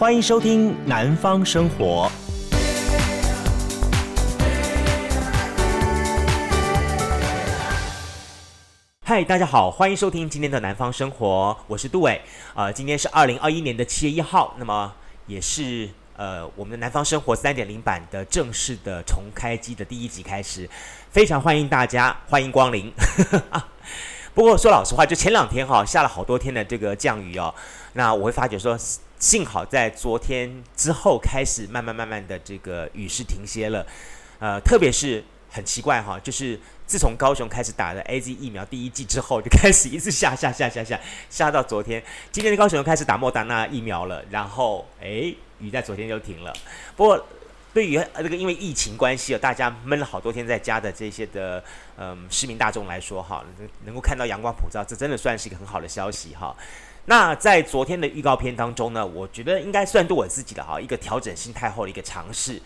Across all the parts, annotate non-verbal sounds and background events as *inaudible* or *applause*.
欢迎收听《南方生活》。嗨，大家好，欢迎收听今天的《南方生活》，我是杜伟。呃，今天是二零二一年的七月一号，那么也是呃我们的《南方生活》三点零版的正式的重开机的第一集开始，非常欢迎大家，欢迎光临。*laughs* 不过说老实话，就前两天哈下了好多天的这个降雨哦，那我会发觉说。幸好在昨天之后开始慢慢慢慢的这个雨势停歇了，呃，特别是很奇怪哈，就是自从高雄开始打的 AZ 疫苗第一剂之后，就开始一直下下下下下下到昨天，今天的高雄又开始打莫达纳疫苗了，然后诶，雨在昨天就停了。不过对于这个因为疫情关系啊，大家闷了好多天在家的这些的嗯、市民大众来说哈，能够看到阳光普照，这真的算是一个很好的消息哈。那在昨天的预告片当中呢，我觉得应该算对我自己的哈一个调整心态后的一个尝试。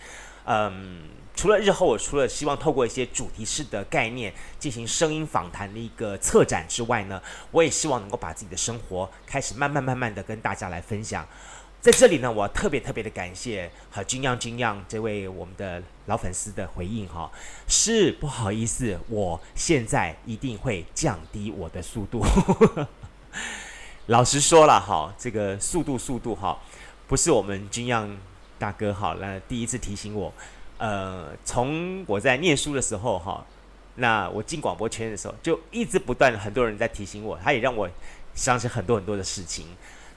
嗯，除了日后我除了希望透过一些主题式的概念进行声音访谈的一个策展之外呢，我也希望能够把自己的生活开始慢慢慢慢的跟大家来分享。在这里呢，我特别特别的感谢和金样金样这位我们的老粉丝的回应哈，是不好意思，我现在一定会降低我的速度。*laughs* 老实说了哈，这个速度速度哈，不是我们军样大哥哈，那第一次提醒我，呃，从我在念书的时候哈，那我进广播圈的时候，就一直不断很多人在提醒我，他也让我想起很多很多的事情。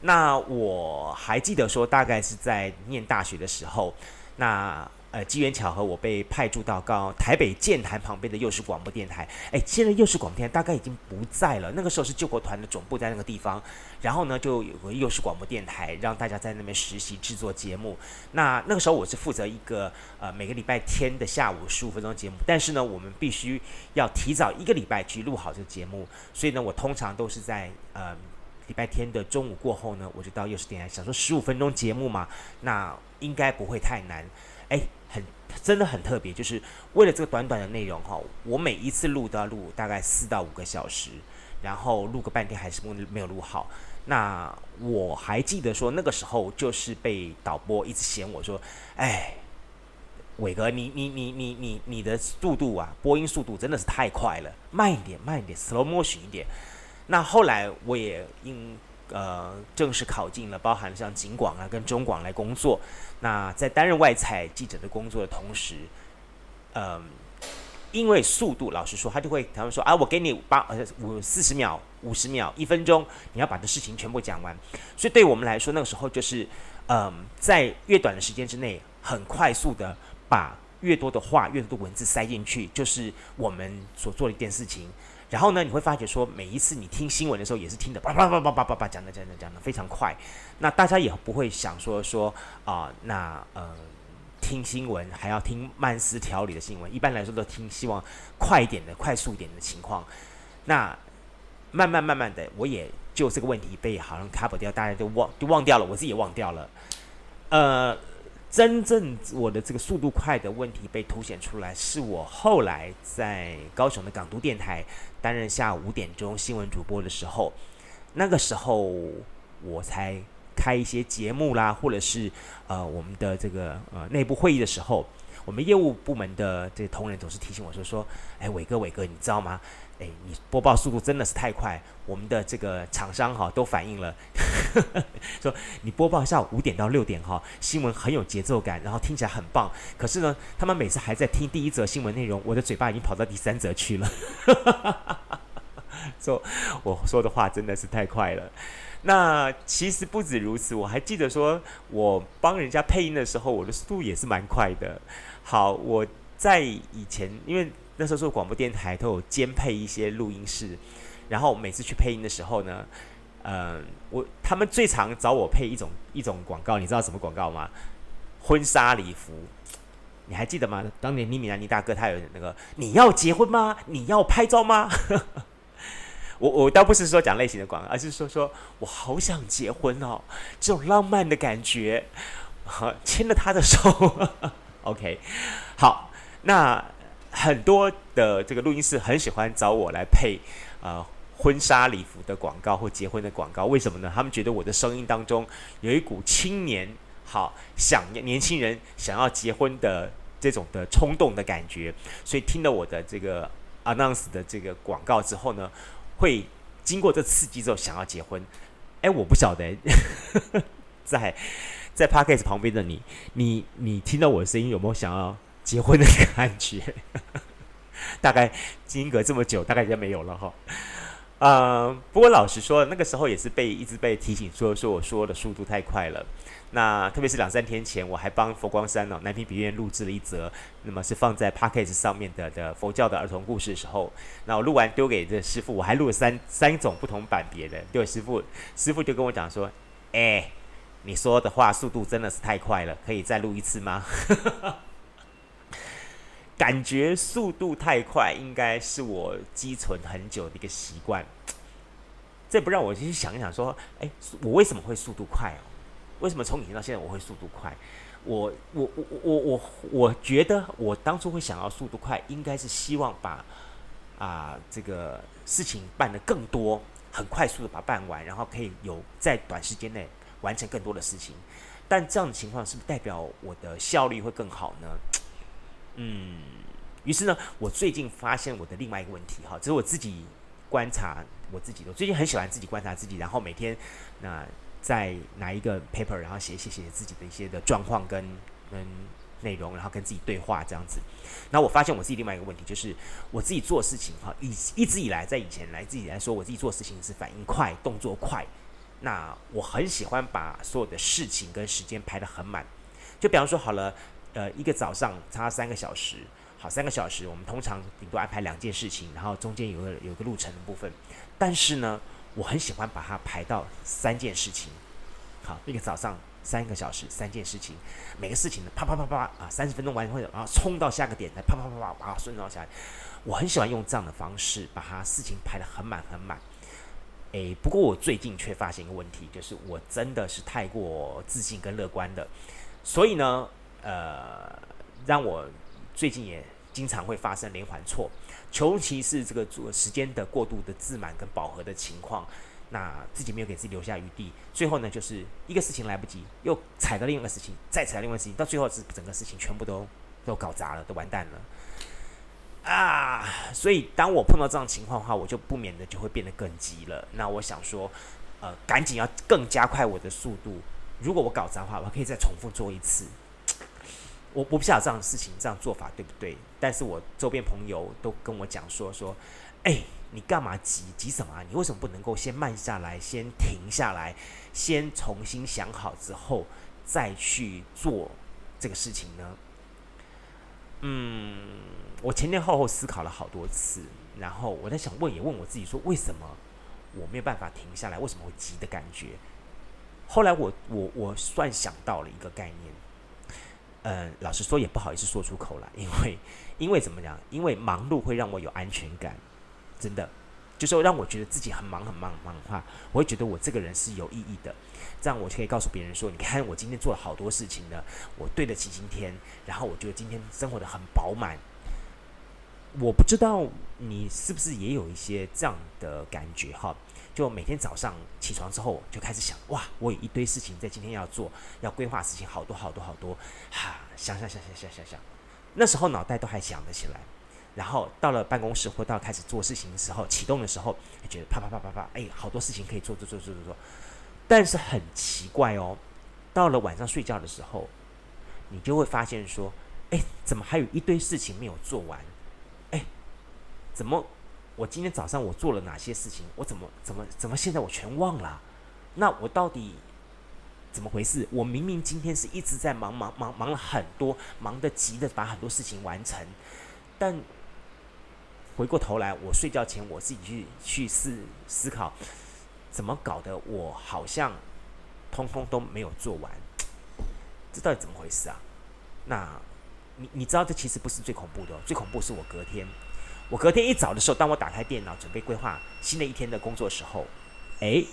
那我还记得说，大概是在念大学的时候，那。呃，机缘巧合，我被派驻到高台北剑潭旁边的幼师广播电台。哎，现在幼师广播电台大概已经不在了。那个时候是救国团的总部在那个地方，然后呢，就有个幼师广播电台，让大家在那边实习制作节目。那那个时候我是负责一个呃每个礼拜天的下午十五分钟节目，但是呢，我们必须要提早一个礼拜去录好这个节目，所以呢，我通常都是在呃礼拜天的中午过后呢，我就到幼师电台，想说十五分钟节目嘛，那应该不会太难。哎，真的很特别，就是为了这个短短的内容哈，我每一次录都要录大概四到五个小时，然后录个半天还是没有录好。那我还记得说那个时候就是被导播一直嫌我说，哎，伟哥，你你你你你你的速度啊，播音速度真的是太快了，慢一点慢一点，slow motion 一点。那后来我也因呃，正式考进了，包含像警广啊跟中广来工作。那在担任外采记者的工作的同时，嗯、呃，因为速度，老实说，他就会他们说啊，我给你八呃五四十秒、五十秒、一分钟，你要把这事情全部讲完。所以对我们来说，那个时候就是，嗯、在越短的时间之内，很快速的把越多的话、越多的文字塞进去，就是我们所做的一件事情。然后呢，你会发觉说，每一次你听新闻的时候，也是听的叭叭叭叭叭叭叭讲的讲的讲的非常快。那大家也不会想说说啊、那呃，听新闻还要听慢思条理的新闻。一般来说都听希望快一点的、快速一点的情况。那慢慢慢慢的，我也就这个问题被好像 cover 掉，大家都忘就忘掉了，我自己也忘掉了。呃。真正我的这个速度快的问题被凸显出来，是我后来在高雄的港都电台担任下午五点钟新闻主播的时候，那个时候我才开一些节目啦，或者是呃我们的这个呃内部会议的时候，我们业务部门的这个同仁总是提醒我说说，哎，伟哥伟哥，你知道吗？诶，你播报速度真的是太快，我们的这个厂商哈都反映了，*laughs* 说你播报下午五点到六点哈，新闻很有节奏感，然后听起来很棒。可是呢，他们每次还在听第一则新闻内容，我的嘴巴已经跑到第三则去了。*laughs* 说我说的话真的是太快了。那其实不止如此，我还记得说我帮人家配音的时候，我的速度也是蛮快的。好，我在以前因为。那时候做广播电台都有兼配一些录音室，然后每次去配音的时候呢，呃，我他们最常找我配一种一种广告，你知道什么广告吗？婚纱礼服，你还记得吗？当年尼米兰尼大哥他有那个，你要结婚吗？你要拍照吗？*laughs* 我我倒不是说讲类型的广告，而是说说我好想结婚哦，这种浪漫的感觉，好，*laughs* 牵着他的手，*laughs* OK，好，那。很多的这个录音室很喜欢找我来配，呃，婚纱礼服的广告或结婚的广告，为什么呢？他们觉得我的声音当中有一股青年好想年轻人想要结婚的这种的冲动的感觉，所以听了我的这个 announce 的这个广告之后呢，会经过这刺激之后想要结婚。哎，我不晓得，*laughs* 在在 Podcast 旁边的你，你你听到我的声音有没有想要结婚的感觉？*laughs* 大概经隔这么久，大概就没有了哈。呃，不过老实说，那个时候也是被一直被提醒说说我说的速度太快了。那特别是两三天前，我还帮佛光山哦南屏笔院录制了一则，那么是放在 Podcast 上面的的佛教的儿童故事的时候，那我录完丢给这师傅，我还录了三三种不同版别的，丢给师傅，师傅就跟我讲说：“哎，你说的话速度真的是太快了，可以再录一次吗？” *laughs* 感觉速度太快，应该是我积存很久的一个习惯。*tsk* 这不让我去想一想，说，哎，我为什么会速度快哦？为什么从以前到现在我会速度快？我我我我我我觉得我当初会想要速度快，应该是希望把啊这个事情办得更多，很快速的把它办完，然后可以有在短时间内完成更多的事情。但这样的情况是不是代表我的效率会更好呢？嗯，于是呢，我最近发现我的另外一个问题，哈，这是我自己观察我自己。我最近很喜欢自己观察自己，然后每天那再拿一个 paper，然后写写写自己的一些的状况跟跟内容，然后跟自己对话这样子。那我发现我自己另外一个问题，就是我自己做事情哈，以一直以来在以前来自己来说，我自己做事情是反应快、动作快。那我很喜欢把所有的事情跟时间排得很满。就比方说好了。呃，一个早上差三个小时，好，三个小时，我们通常顶多安排两件事情，然后中间有个有个路程的部分。但是呢，我很喜欢把它排到三件事情。好，一个早上三个小时，三件事情，每个事情呢，啪啪啪啪啊，三十分钟完以后，然后冲到下个点，再啪啪啪啪啪顺到下来。我很喜欢用这样的方式把它事情排得很满很满。诶，不过我最近却发现一个问题，就是我真的是太过自信跟乐观的，所以呢。呃，让我最近也经常会发生连环错，尤其是这个做时间的过度的自满跟饱和的情况，那自己没有给自己留下余地，最后呢，就是一个事情来不及，又踩到另一个事情，再踩到另外一个事情，到最后是整个事情全部都都搞砸了，都完蛋了啊！所以当我碰到这样情况的话，我就不免的就会变得更急了。那我想说，呃，赶紧要更加快我的速度。如果我搞砸的话，我可以再重复做一次。我我不晓得这样的事情这样做法对不对，但是我周边朋友都跟我讲说说，哎，你干嘛急急什么啊？你为什么不能够先慢下来，先停下来，先重新想好之后再去做这个事情呢？嗯，我前前后后思考了好多次，然后我在想问也问我自己说，为什么我没有办法停下来？为什么会急的感觉？后来我我我算想到了一个概念。嗯，老实说也不好意思说出口了，*laughs* 因为，因为怎么讲？因为忙碌会让我有安全感，真的，就是说让我觉得自己很忙很忙很忙的话，我会觉得我这个人是有意义的，这样我就可以告诉别人说，你看我今天做了好多事情呢，我对得起今天，然后我觉得今天生活得很饱满。我不知道你是不是也有一些这样的感觉哈？就每天早上起床之后就开始想，哇，我有一堆事情在今天要做，要规划事情好多好多好多，哈，想想想想想想想，那时候脑袋都还想得起来，然后到了办公室或到开始做事情的时候，启动的时候，就觉得啪啪啪啪啪，哎，好多事情可以做做做做做做，但是很奇怪哦，到了晚上睡觉的时候，你就会发现说，哎，怎么还有一堆事情没有做完？哎，怎么？我今天早上我做了哪些事情？我怎么怎么怎么现在我全忘了？那我到底怎么回事？我明明今天是一直在忙忙忙忙了很多，忙得急的把很多事情完成，但回过头来，我睡觉前我自己去去思思考，怎么搞的？我好像通通都没有做完，这到底怎么回事啊？那你你知道这其实不是最恐怖的，最恐怖是我隔天。我隔天一早的时候，当我打开电脑准备规划新的一天的工作时候，诶，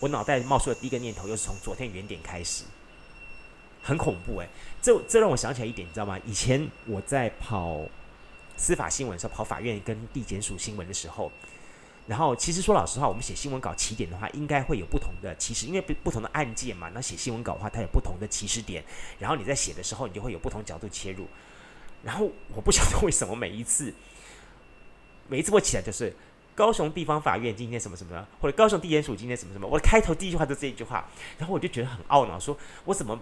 我脑袋冒出的第一个念头又是从昨天原点开始，很恐怖诶，这这让我想起来一点，你知道吗？以前我在跑司法新闻的时候，跑法院跟地检署新闻的时候，然后其实说老实话，我们写新闻稿起点的话，应该会有不同的起始，因为不不同的案件嘛。那写新闻稿的话，它有不同的起始点，然后你在写的时候，你就会有不同角度切入。然后我不晓得为什么每一次，每一次我起来就是高雄地方法院今天什么什么，或者高雄地检署今天什么什么，我的开头第一句话就这一句话，然后我就觉得很懊恼，说我怎么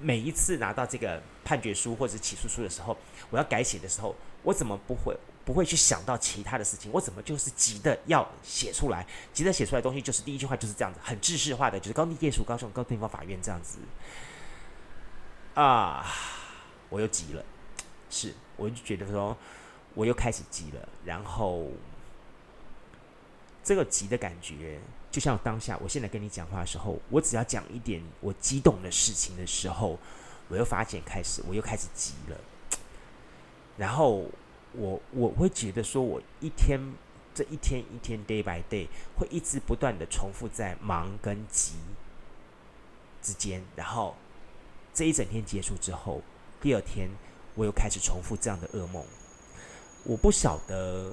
每一次拿到这个判决书或者起诉书的时候，我要改写的时候，我怎么不会？不会去想到其他的事情，我怎么就是急的要写出来？急的写出来的东西就是第一句话就是这样子，很制式化的，就是高地检署、高雄高地方法院这样子啊，我又急了，是，我就觉得说我又开始急了，然后这个急的感觉，就像当下我现在跟你讲话的时候，我只要讲一点我激动的事情的时候，我又发现开始我又开始急了，*tsk* 然后。我我会觉得说，我一天这一天一天 day by day 会一直不断的重复在忙跟急之间，然后这一整天结束之后，第二天我又开始重复这样的噩梦。我不晓得，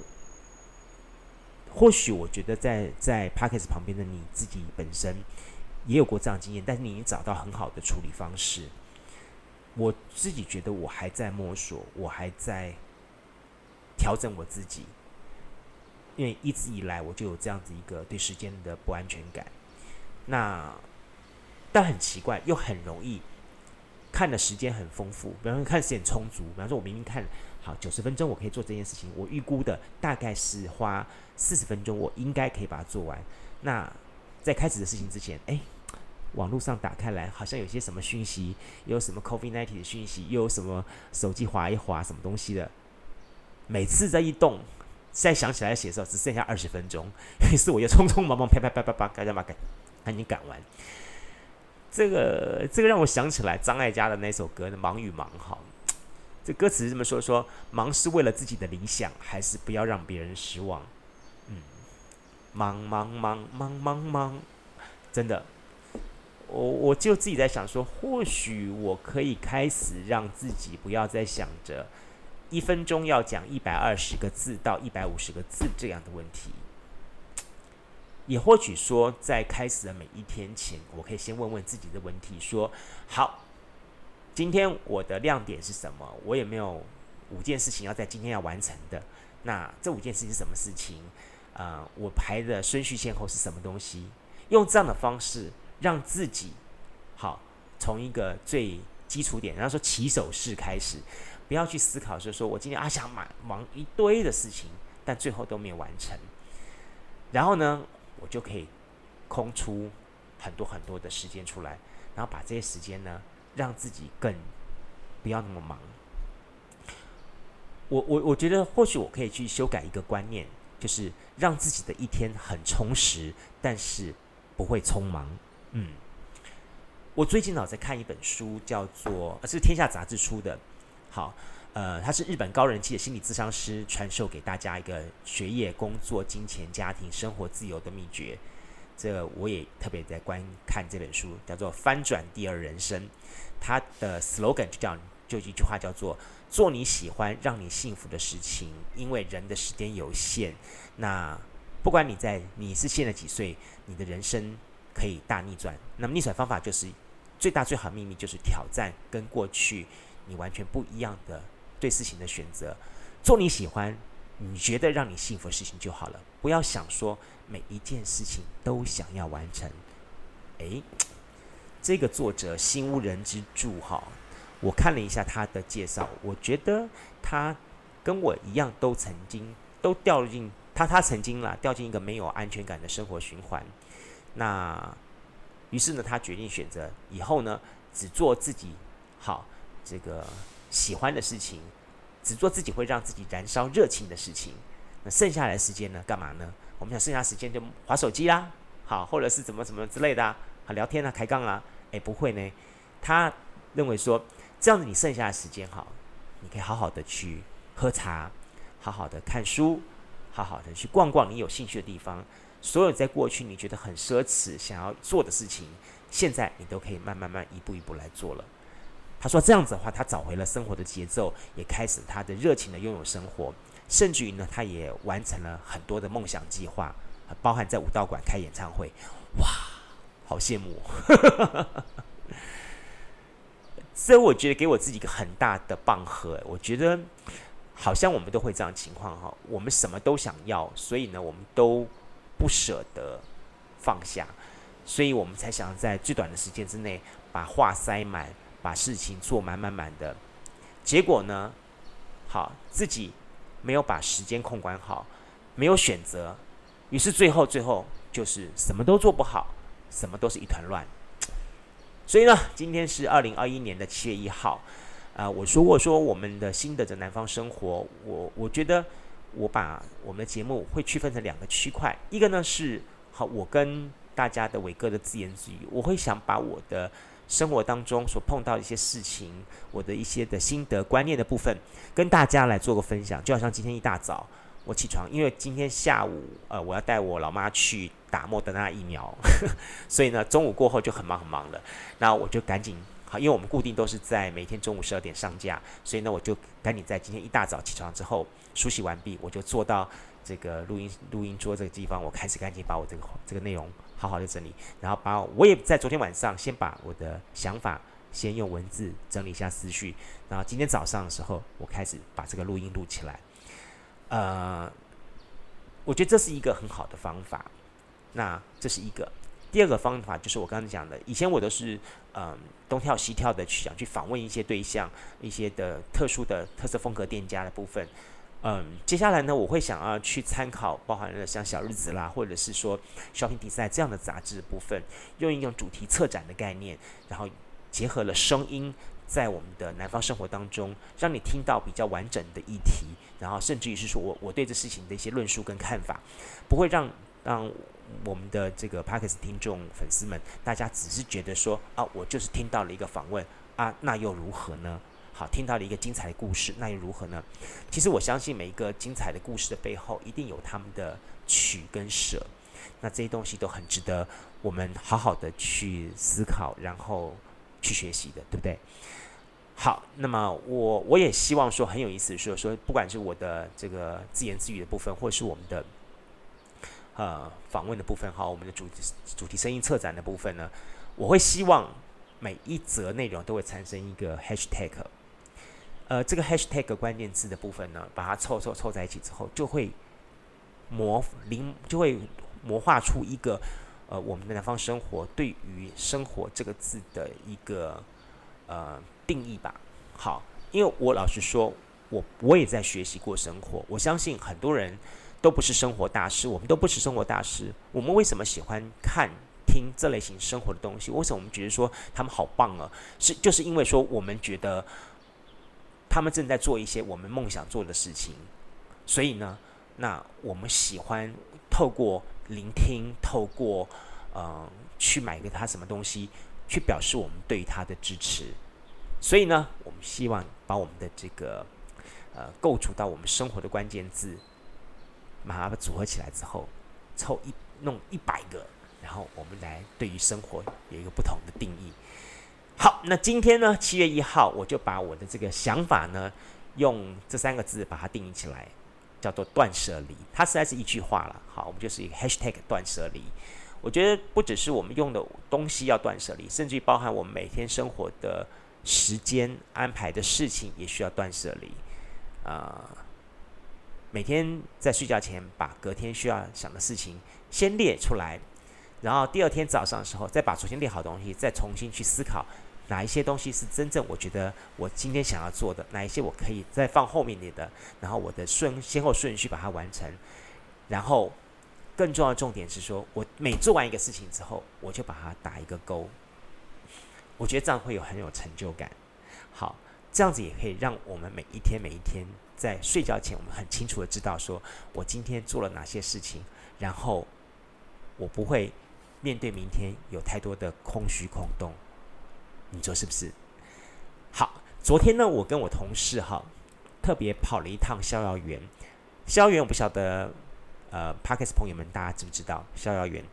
或许我觉得在在 Podcast 旁边的你自己本身也有过这样经验，但是你已经找到很好的处理方式。我自己觉得我还在摸索，我还在。调整我自己，因为一直以来我就有这样子一个对时间的不安全感。那但很奇怪，又很容易看的时间很丰富，比方说看时间充足。比方说，我明明看好九十分钟，我可以做这件事情，我预估的大概是花四十分钟，我应该可以把它做完。那在开始的事情之前，哎，网络上打开来，好像有些什么讯息，又有什么 COVID-19 的讯息，又有什么手机滑一滑，什么东西的。每次这一动，再想起来写的时候，只剩下二十分钟，于是我又匆匆忙忙啪啪啪啪啪，赶紧把赶赶紧赶完。这个这个让我想起来张艾嘉的那首歌《忙与忙》哈，这歌词是这么说：说忙是为了自己的理想，还是不要让别人失望？嗯，忙忙忙忙忙忙，真的，我我就自己在想说，或许我可以开始让自己不要再想着。一分钟要讲一百二十个字到一百五十个字这样的问题，也或许说在开始的每一天前，我可以先问问自己的问题：说好，今天我的亮点是什么？我有没有五件事情要在今天要完成的？那这五件事情是什么事情？啊、我排的顺序先后是什么东西？用这样的方式让自己好从一个最基础点，然后说起手式开始。不要去思考，就是说我今天啊想忙忙一堆的事情，但最后都没有完成。然后呢，我就可以空出很多很多的时间出来，然后把这些时间呢，让自己更不要那么忙。我我我觉得或许我可以去修改一个观念，就是让自己的一天很充实，但是不会匆忙。嗯，我最近老在看一本书，叫做是天下杂志出的。好，呃，他是日本高人气的心理咨商师，传授给大家一个学业、工作、金钱、家庭、生活自由的秘诀。这我也特别在观看这本书，叫做《翻转第二人生》。它的 slogan 就叫就一句话叫做“做你喜欢、让你幸福的事情”。因为人的时间有限，那不管你在你是现在几岁，你的人生可以大逆转。那么逆转方法就是最大最好秘密，就是挑战跟过去。你完全不一样的对事情的选择，做你喜欢、你觉得让你幸福的事情就好了。不要想说每一件事情都想要完成。诶，这个作者心无人之助哈，我看了一下他的介绍，我觉得他跟我一样，都曾经都掉进他他曾经啦掉进一个没有安全感的生活循环。那于是呢，他决定选择以后呢，只做自己好。这个喜欢的事情，只做自己会让自己燃烧热情的事情。那剩下来时间呢？干嘛呢？我们想剩下时间就划手机啦，好，或者是怎么怎么之类的啊，好聊天啊，抬杠啊。诶，不会呢。他认为说，这样子你剩下的时间好，你可以好好的去喝茶，好好的看书，好好的去逛逛你有兴趣的地方。所有在过去你觉得很奢侈想要做的事情，现在你都可以慢慢慢一步一步来做了。他说：“这样子的话，他找回了生活的节奏，也开始他的热情的拥有生活。甚至于呢，他也完成了很多的梦想计划，包含在武道馆开演唱会。哇，好羡慕！*laughs* 所以我觉得给我自己一个很大的棒喝。我觉得好像我们都会这样情况哈，我们什么都想要，所以呢，我们都不舍得放下，所以我们才想在最短的时间之内把话塞满，把事情做满满满的。结果呢，好，自己没有把时间控管好，没有选择，于是最后最后就是什么都做不好，什么都是一团乱。所以呢，今天是二零二一年的七月一号，啊、我说过说我们的新的这南方生活，我我觉得我把我们的节目会区分成两个区块，一个呢是好，我跟大家的伟哥的自言自语，我会想把我的生活当中所碰到一些事情，我的一些的心得观念的部分，跟大家来做个分享，就好像今天一大早。我起床，因为今天下午，呃，我要带我老妈去打莫德纳疫苗，呵，*laughs* 所以呢，中午过后就很忙很忙了。那我就赶紧，好，因为我们固定都是在每天中午十二点上架，所以呢，我就赶紧在今天一大早起床之后梳洗完毕，我就坐到这个录音录音桌这个地方，我开始赶紧把我这个这个内容好好的整理，然后把我也在昨天晚上先把我的想法先用文字整理一下思绪，然后今天早上的时候，我开始把这个录音录起来。呃，我觉得这是一个很好的方法。那这是一个，第二个方法就是我刚刚讲的，以前我都是嗯、东跳西跳的去想去访问一些对象，一些的特殊的特色风格店家的部分。嗯，接下来呢，我会想要去参考包含了像小日子啦，或者是说 Shopping Design 这样的杂志部分，用一种主题策展的概念，然后结合了声音。在我们的南方生活当中，让你听到比较完整的议题，然后甚至于是说我我对这事情的一些论述跟看法，不会让让我们的这个 Podcast 听众粉丝们，大家只是觉得说啊，我就是听到了一个访问啊，那又如何呢？好，听到了一个精彩的故事，那又如何呢？其实我相信每一个精彩的故事的背后，一定有他们的取跟舍，那这些东西都很值得我们好好的去思考，然后。去学习的，对不对？好，那么我我也希望说很有意思，说说不管是我的这个自言自语的部分，或是我们的呃访问的部分，哈，我们的主题主题声音策展的部分呢，我会希望每一则内容都会产生一个 hashtag，呃，这个 hashtag 关键字的部分呢，把它凑凑凑在一起之后，就会模灵就会模化出一个。呃，我们的南方生活对于“生活”这个字的一个呃定义吧。好，因为我老实说，我我也在学习过生活。我相信很多人都不是生活大师，我们都不是生活大师。我们为什么喜欢看、听这类型生活的东西？为什么我们觉得说他们好棒啊？是就是因为说我们觉得他们正在做一些我们梦想做的事情，所以呢，那我们喜欢透过。聆听，透过呃去买给他什么东西，去表示我们对于他的支持。所以呢，我们希望把我们的这个呃构筑到我们生活的关键字，把它组合起来之后，凑一弄一百个，然后我们来对于生活有一个不同的定义。好，那今天呢，七月一号，我就把我的这个想法呢，用这三个字把它定义起来。叫做断舍离，它实在是一句话了。好，我们就是一个 hashtag 断舍离。我觉得不只是我们用的东西要断舍离，甚至于包含我们每天生活的时间安排的事情也需要断舍离。啊、呃，每天在睡觉前把隔天需要想的事情先列出来，然后第二天早上的时候再把昨天列好的东西再重新去思考。哪一些东西是真正我觉得我今天想要做的？哪一些我可以再放后面点的？然后我的顺先后顺序把它完成。然后更重要的重点是说，我每做完一个事情之后，我就把它打一个勾。我觉得这样会有很有成就感。好，这样子也可以让我们每一天每一天在睡觉前，我们很清楚的知道说我今天做了哪些事情，然后我不会面对明天有太多的空虚空洞。你说是不是？好，昨天呢，我跟我同事哈，特别跑了一趟逍遥园。逍遥园我不晓得呃 Podcast 朋友们，大家知不知道逍遥园？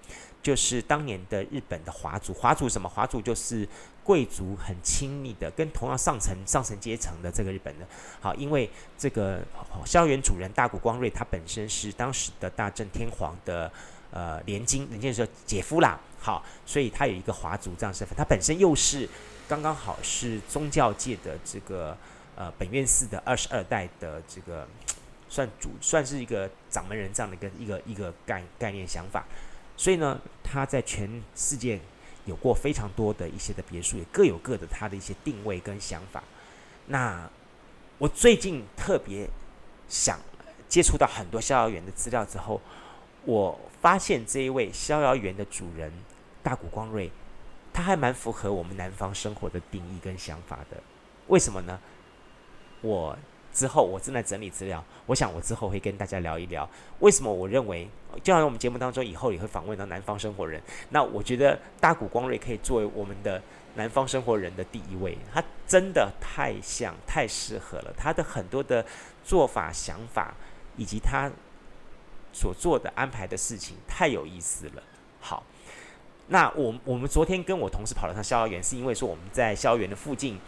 就是当年的日本的华族，华族什么？华族就是贵族很亲密的，跟同样上层上层阶层的这个日本的。好，因为这个逍遥园主人大谷光瑞，他本身是当时的大正天皇的呃连襟，人家说姐夫啦。好，所以他有一个华族这样身份，他本身又是刚刚好是宗教界的这个呃本愿寺的二十二代的这个 *tsk* 算主，算是一个掌门人这样的一个一个一个概概念想法。所以呢，他在全世界有过非常多的一些的别墅，也各有各的他的一些定位跟想法。那我最近特别想接触到很多逍遥园的资料之后，我发现这一位逍遥园的主人大谷光瑞，他还蛮符合我们南方生活的定义跟想法的。为什么呢？我。之后我正在整理资料，我想我之后会跟大家聊一聊为什么我认为，就好像我们节目当中以后也会访问到南方生活人，那我觉得大谷光瑞可以作为我们的南方生活人的第一位，他真的太像太适合了，他的很多的做法想法以及他所做的安排的事情太有意思了。好，那我我们昨天跟我同事跑了趟逍遥园，是因为说我们在逍遥园的附近。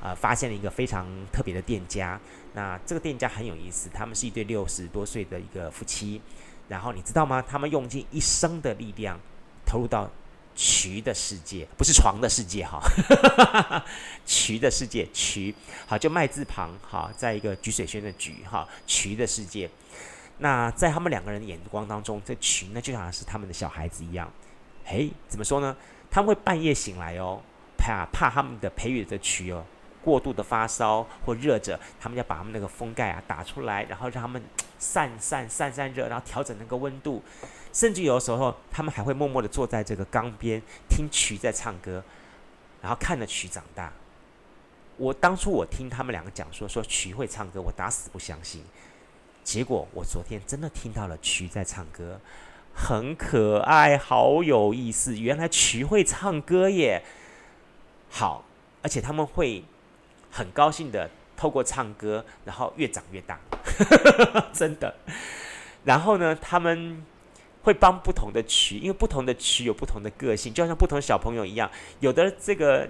呃，发现了一个非常特别的店家。那这个店家很有意思，他们是一对六十多岁的一个夫妻。然后你知道吗？他们用尽一生的力量投入到衢的世界，不是床的世界哈，*laughs* 衢的世界，衢好就麦字旁哈，在一个菊水轩的菊哈，衢的世界。那在他们两个人的眼光当中，这衢呢就像是他们的小孩子一样。诶，怎么说呢？他们会半夜醒来哦，怕怕他们的培育的衢哦。过度的发烧或热着，他们要把他们那个风盖啊打出来，然后让他们散散散散热，然后调整那个温度。甚至有的时候，他们还会默默的坐在这个缸边听衢在唱歌，然后看着衢长大。我当初我听他们两个讲说说衢会唱歌，我打死不相信。结果我昨天真的听到了衢在唱歌，很可爱，好有意思。原来曲会唱歌耶！好，而且他们会。很高兴的透过唱歌，然后越长越大，*laughs* 真的。然后呢，他们会帮不同的衢，因为不同的衢有不同的个性，就像不同小朋友一样。有的这个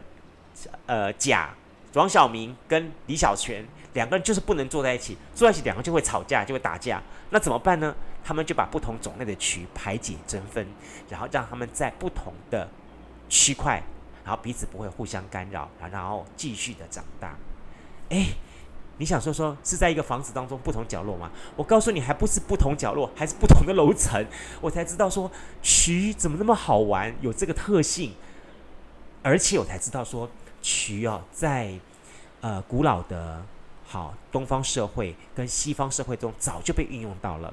呃甲王小明跟李小泉两个人就是不能坐在一起，坐在一起两个就会吵架，就会打架。那怎么办呢？他们就把不同种类的衢排解争分，然后让他们在不同的区块。然后彼此不会互相干扰，然后继续的长大。哎，你想说说是在一个房子当中不同角落吗？我告诉你，还不是不同角落，还是不同的楼层。我才知道说衢怎么那么好玩，有这个特性。而且我才知道说衢哦，在呃古老的好东方社会跟西方社会中早就被运用到了。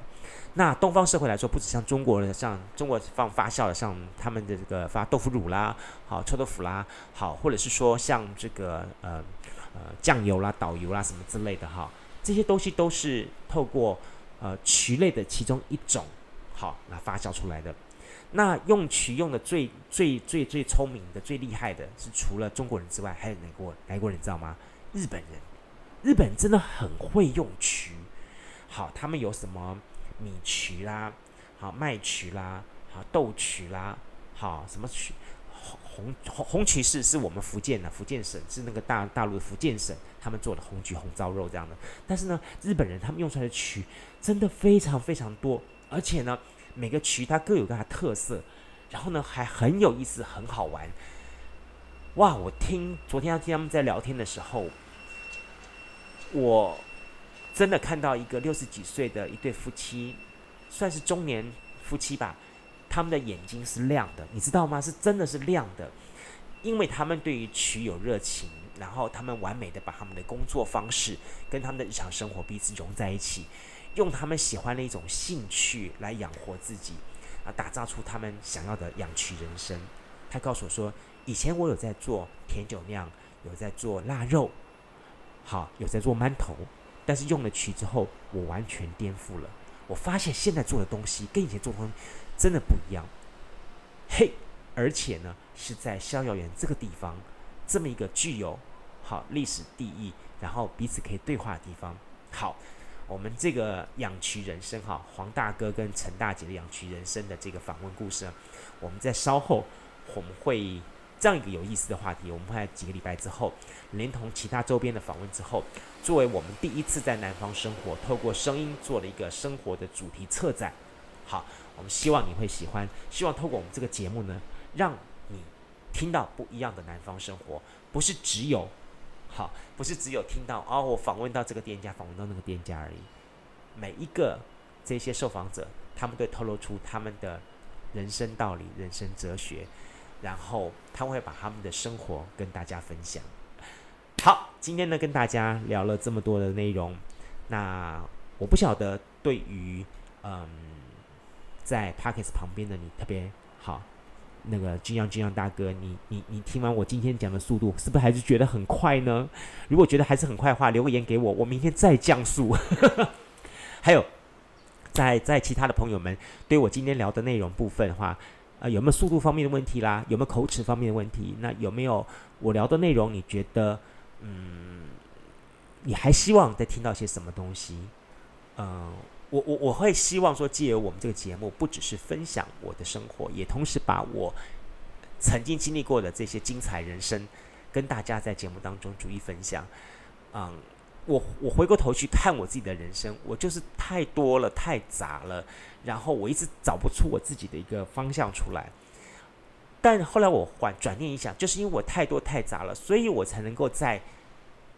那东方社会来说，不止像中国人，像中国放发酵的，像他们的这个发豆腐乳啦，好臭豆腐啦，好，或者是说像这个呃呃酱油啦、导游啦什么之类的哈，这些东西都是透过呃衢类的其中一种好来发酵出来的。那用曲用的最最最最聪明的、最厉害的是除了中国人之外，还有哪国哪国人知道吗？日本人，日本人真的很会用曲。好，他们有什么？米曲啦，好麦曲啦，好豆曲啦，好什么曲？红红红曲是是我们福建的福建省是那个大大陆的福建省他们做的红曲红糟肉这样的。但是呢，日本人他们用出来的曲真的非常非常多，而且呢，每个衢它各有各的特色，然后呢还很有意思，很好玩。哇！我听昨天要听他们在聊天的时候，我。真的看到一个六十几岁的一对夫妻，算是中年夫妻吧。他们的眼睛是亮的，你知道吗？是真的是亮的，因为他们对于衢有热情，然后他们完美的把他们的工作方式跟他们的日常生活彼此融在一起，用他们喜欢的一种兴趣来养活自己，啊，打造出他们想要的养衢人生。他告诉我说，以前我有在做甜酒酿，有在做腊肉，好，有在做馒头。但是用了曲之后，我完全颠覆了。我发现现在做的东西跟以前做的真的不一样。嘿，而且呢，是在逍遥园这个地方，这么一个具有好历史地义，然后彼此可以对话的地方。好，我们这个养渠人生哈，黄大哥跟陈大姐的养渠人生的这个访问故事，我们在稍后我们会这样一个有意思的话题，我们会在几个礼拜之后，连同其他周边的访问之后，作为我们第一次在南方生活，透过声音做了一个生活的主题策展。好，我们希望你会喜欢，希望透过我们这个节目呢，让你听到不一样的南方生活，不是只有。好，不是只有听到哦，我访问到这个店家，访问到那个店家而已。每一个这些受访者，他们都透露出他们的人生道理、人生哲学，然后他们会把他们的生活跟大家分享。好，今天呢跟大家聊了这么多的内容，那我不晓得对于嗯在 Podcast 旁边的你特别好。那个君阳君阳大哥，你你你听完我今天讲的速度，是不是还是觉得很快呢？如果觉得还是很快的话，留个言给我，我明天再降速。*laughs* 还有，在在其他的朋友们对我今天聊的内容部分的话，呃，有没有速度方面的问题啦？有没有口齿方面的问题？那有没有我聊的内容？你觉得，嗯，你还希望再听到些什么东西？嗯、我我我会希望说，借由我们这个节目，不只是分享我的生活，也同时把我曾经经历过的这些精彩人生，跟大家在节目当中逐一分享。嗯，我我回过头去看我自己的人生，我就是太多了，太杂了，然后我一直找不出我自己的一个方向出来。但后来我转转念一想，就是因为我太多太杂了，所以我才能够在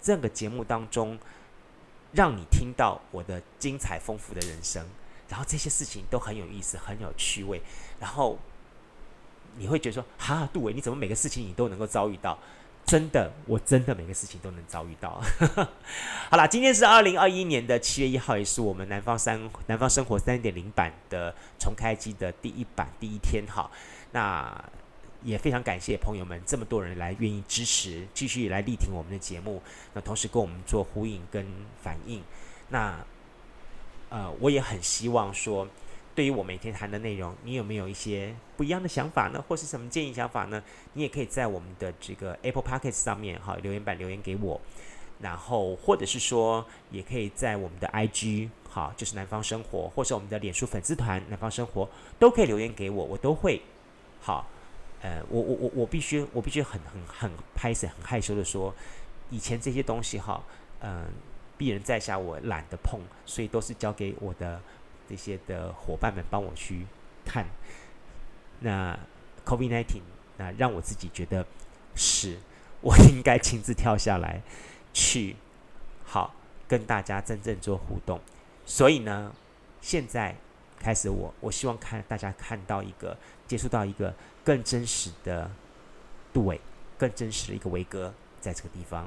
这个节目当中。让你听到我的精彩丰富的人生，然后这些事情都很有意思，很有趣味，然后你会觉得说：“哈，杜伟，你怎么每个事情你都能够遭遇到？”真的，我真的每个事情都能遭遇到。*laughs* 好了，今天是二零二一年的七月一号，也是我们南方三南方生活三点零版的重开机的第一版第一天。哈，那。也非常感谢朋友们这么多人来愿意支持，继续来力挺我们的节目，那同时跟我们做呼应跟反应。那呃，我也很希望说，对于我每天谈的内容，你有没有一些不一样的想法呢？或是什么建议想法呢？你也可以在我们的这个 Apple Podcast 上面哈留言板留言给我，然后或者是说，也可以在我们的 IG 好，就是南方生活，或是我们的脸书粉丝团南方生活，都可以留言给我，我都会好。呃，我我我我必须我必须很很很拍谢很害羞的说，以前这些东西哈，嗯、呃，鄙人在下我懒得碰，所以都是交给我的这些的伙伴们帮我去看。那 COVID-19，那让我自己觉得是我应该亲自跳下来去，好跟大家真正做互动。所以呢，现在开始我我希望看大家看到一个接触到一个。更真实的杜伟，更真实的一个维哥，在这个地方。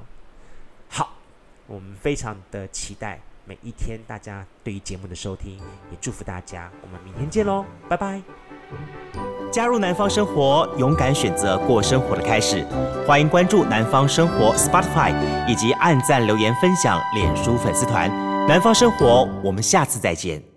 好，我们非常的期待每一天大家对于节目的收听，也祝福大家。我们明天见喽，拜拜！加入南方生活，勇敢选择过生活的开始。欢迎关注南方生活 Spotify，以及按赞、留言、分享脸书粉丝团。南方生活，我们下次再见。